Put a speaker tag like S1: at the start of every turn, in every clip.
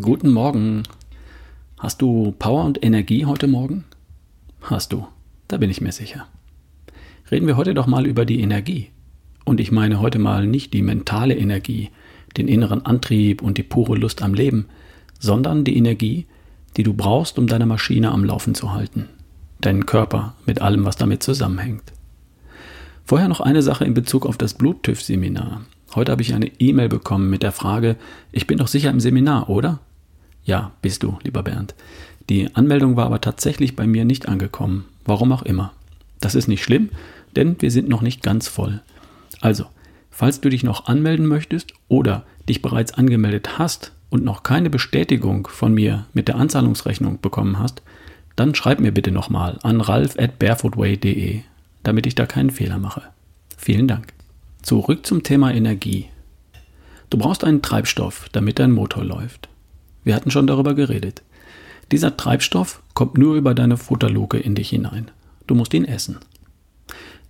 S1: Guten Morgen. Hast du Power und Energie heute Morgen? Hast du, da bin ich mir sicher. Reden wir heute doch mal über die Energie. Und ich meine heute mal nicht die mentale Energie, den inneren Antrieb und die pure Lust am Leben, sondern die Energie, die du brauchst, um deine Maschine am Laufen zu halten. Deinen Körper mit allem, was damit zusammenhängt. Vorher noch eine Sache in Bezug auf das Bluttüff-Seminar. Heute habe ich eine E-Mail bekommen mit der Frage, ich bin doch sicher im Seminar, oder? Ja, bist du, lieber Bernd. Die Anmeldung war aber tatsächlich bei mir nicht angekommen. Warum auch immer. Das ist nicht schlimm, denn wir sind noch nicht ganz voll. Also, falls du dich noch anmelden möchtest oder dich bereits angemeldet hast und noch keine Bestätigung von mir mit der Anzahlungsrechnung bekommen hast, dann schreib mir bitte nochmal an ralf at barefootway.de, damit ich da keinen Fehler mache. Vielen Dank. Zurück zum Thema Energie. Du brauchst einen Treibstoff, damit dein Motor läuft. Wir hatten schon darüber geredet. Dieser Treibstoff kommt nur über deine Futterluke in dich hinein. Du musst ihn essen.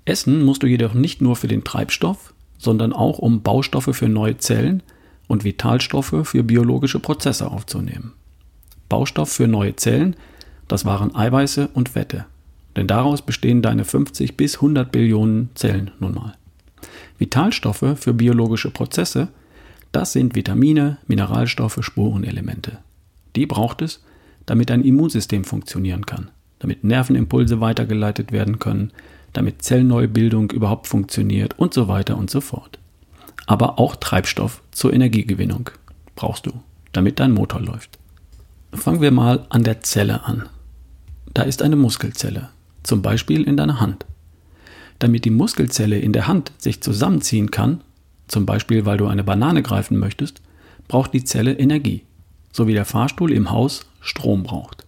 S1: Essen musst du jedoch nicht nur für den Treibstoff, sondern auch um Baustoffe für neue Zellen und Vitalstoffe für biologische Prozesse aufzunehmen. Baustoff für neue Zellen, das waren Eiweiße und Fette. Denn daraus bestehen deine 50 bis 100 Billionen Zellen nun mal. Vitalstoffe für biologische Prozesse, das sind Vitamine, Mineralstoffe, Spurenelemente. Die braucht es, damit dein Immunsystem funktionieren kann, damit Nervenimpulse weitergeleitet werden können, damit Zellneubildung überhaupt funktioniert und so weiter und so fort. Aber auch Treibstoff zur Energiegewinnung brauchst du, damit dein Motor läuft. Fangen wir mal an der Zelle an. Da ist eine Muskelzelle, zum Beispiel in deiner Hand. Damit die Muskelzelle in der Hand sich zusammenziehen kann, zum Beispiel weil du eine Banane greifen möchtest, braucht die Zelle Energie, so wie der Fahrstuhl im Haus Strom braucht.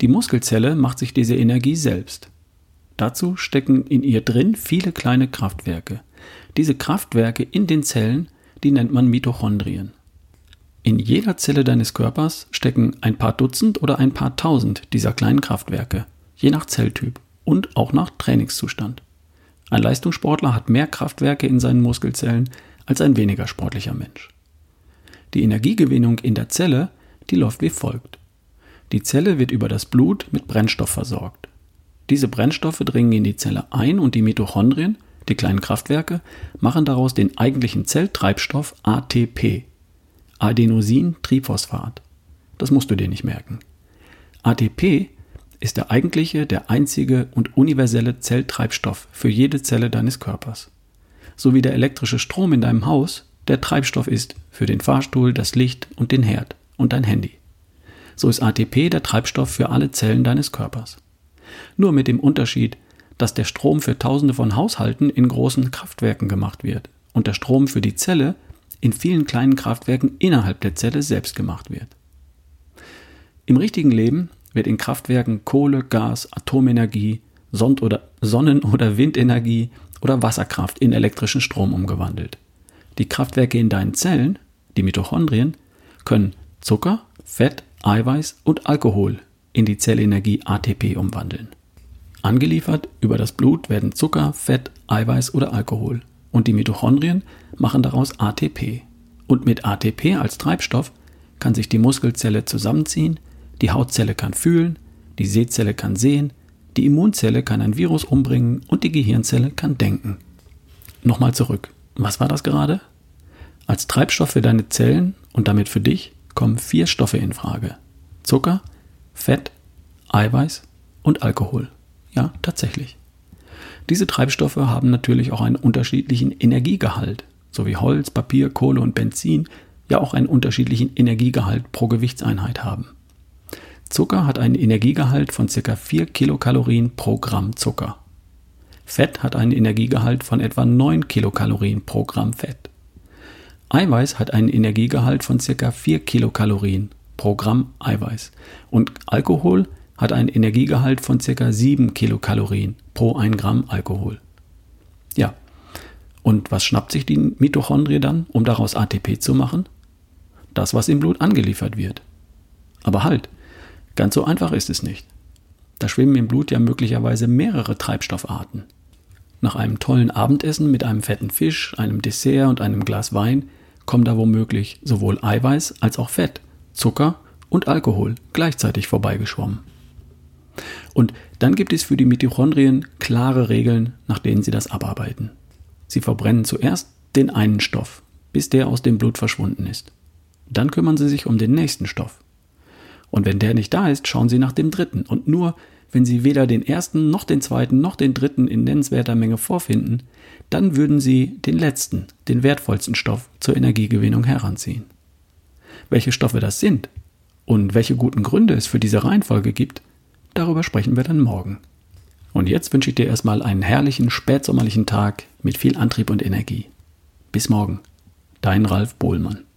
S1: Die Muskelzelle macht sich diese Energie selbst. Dazu stecken in ihr drin viele kleine Kraftwerke. Diese Kraftwerke in den Zellen, die nennt man Mitochondrien. In jeder Zelle deines Körpers stecken ein paar Dutzend oder ein paar Tausend dieser kleinen Kraftwerke, je nach Zelltyp und auch nach Trainingszustand. Ein Leistungssportler hat mehr Kraftwerke in seinen Muskelzellen als ein weniger sportlicher Mensch. Die Energiegewinnung in der Zelle, die läuft wie folgt. Die Zelle wird über das Blut mit Brennstoff versorgt. Diese Brennstoffe dringen in die Zelle ein und die Mitochondrien, die kleinen Kraftwerke, machen daraus den eigentlichen Zelltreibstoff ATP, Adenosin-Triphosphat. Das musst du dir nicht merken. ATP ist der eigentliche, der einzige und universelle Zelltreibstoff für jede Zelle deines Körpers. So wie der elektrische Strom in deinem Haus der Treibstoff ist für den Fahrstuhl, das Licht und den Herd und dein Handy. So ist ATP der Treibstoff für alle Zellen deines Körpers. Nur mit dem Unterschied, dass der Strom für Tausende von Haushalten in großen Kraftwerken gemacht wird und der Strom für die Zelle in vielen kleinen Kraftwerken innerhalb der Zelle selbst gemacht wird. Im richtigen Leben wird in Kraftwerken Kohle, Gas, Atomenergie, Sonnen- oder Windenergie oder Wasserkraft in elektrischen Strom umgewandelt. Die Kraftwerke in deinen Zellen, die Mitochondrien, können Zucker, Fett, Eiweiß und Alkohol in die Zellenergie ATP umwandeln. Angeliefert über das Blut werden Zucker, Fett, Eiweiß oder Alkohol und die Mitochondrien machen daraus ATP. Und mit ATP als Treibstoff kann sich die Muskelzelle zusammenziehen, die Hautzelle kann fühlen, die Sehzelle kann sehen, die Immunzelle kann ein Virus umbringen und die Gehirnzelle kann denken. Nochmal zurück. Was war das gerade? Als Treibstoff für deine Zellen und damit für dich kommen vier Stoffe in Frage. Zucker, Fett, Eiweiß und Alkohol. Ja, tatsächlich. Diese Treibstoffe haben natürlich auch einen unterschiedlichen Energiegehalt, so wie Holz, Papier, Kohle und Benzin ja auch einen unterschiedlichen Energiegehalt pro Gewichtseinheit haben. Zucker hat einen Energiegehalt von ca. 4 Kilokalorien pro Gramm Zucker. Fett hat einen Energiegehalt von etwa 9 Kilokalorien pro Gramm Fett. Eiweiß hat einen Energiegehalt von ca. 4 Kilokalorien pro Gramm Eiweiß. Und Alkohol hat einen Energiegehalt von ca. 7 Kilokalorien pro 1 Gramm Alkohol. Ja, und was schnappt sich die Mitochondrie dann, um daraus ATP zu machen? Das, was im Blut angeliefert wird. Aber halt, Ganz so einfach ist es nicht. Da schwimmen im Blut ja möglicherweise mehrere Treibstoffarten. Nach einem tollen Abendessen mit einem fetten Fisch, einem Dessert und einem Glas Wein kommen da womöglich sowohl Eiweiß als auch Fett Zucker und Alkohol gleichzeitig vorbeigeschwommen. Und dann gibt es für die Mitochondrien klare Regeln, nach denen sie das abarbeiten. Sie verbrennen zuerst den einen Stoff, bis der aus dem Blut verschwunden ist. Dann kümmern sie sich um den nächsten Stoff. Und wenn der nicht da ist, schauen sie nach dem dritten. Und nur wenn sie weder den ersten noch den zweiten noch den dritten in nennenswerter Menge vorfinden, dann würden sie den letzten, den wertvollsten Stoff zur Energiegewinnung heranziehen. Welche Stoffe das sind und welche guten Gründe es für diese Reihenfolge gibt, darüber sprechen wir dann morgen. Und jetzt wünsche ich dir erstmal einen herrlichen spätsommerlichen Tag mit viel Antrieb und Energie. Bis morgen. Dein Ralf Bohlmann.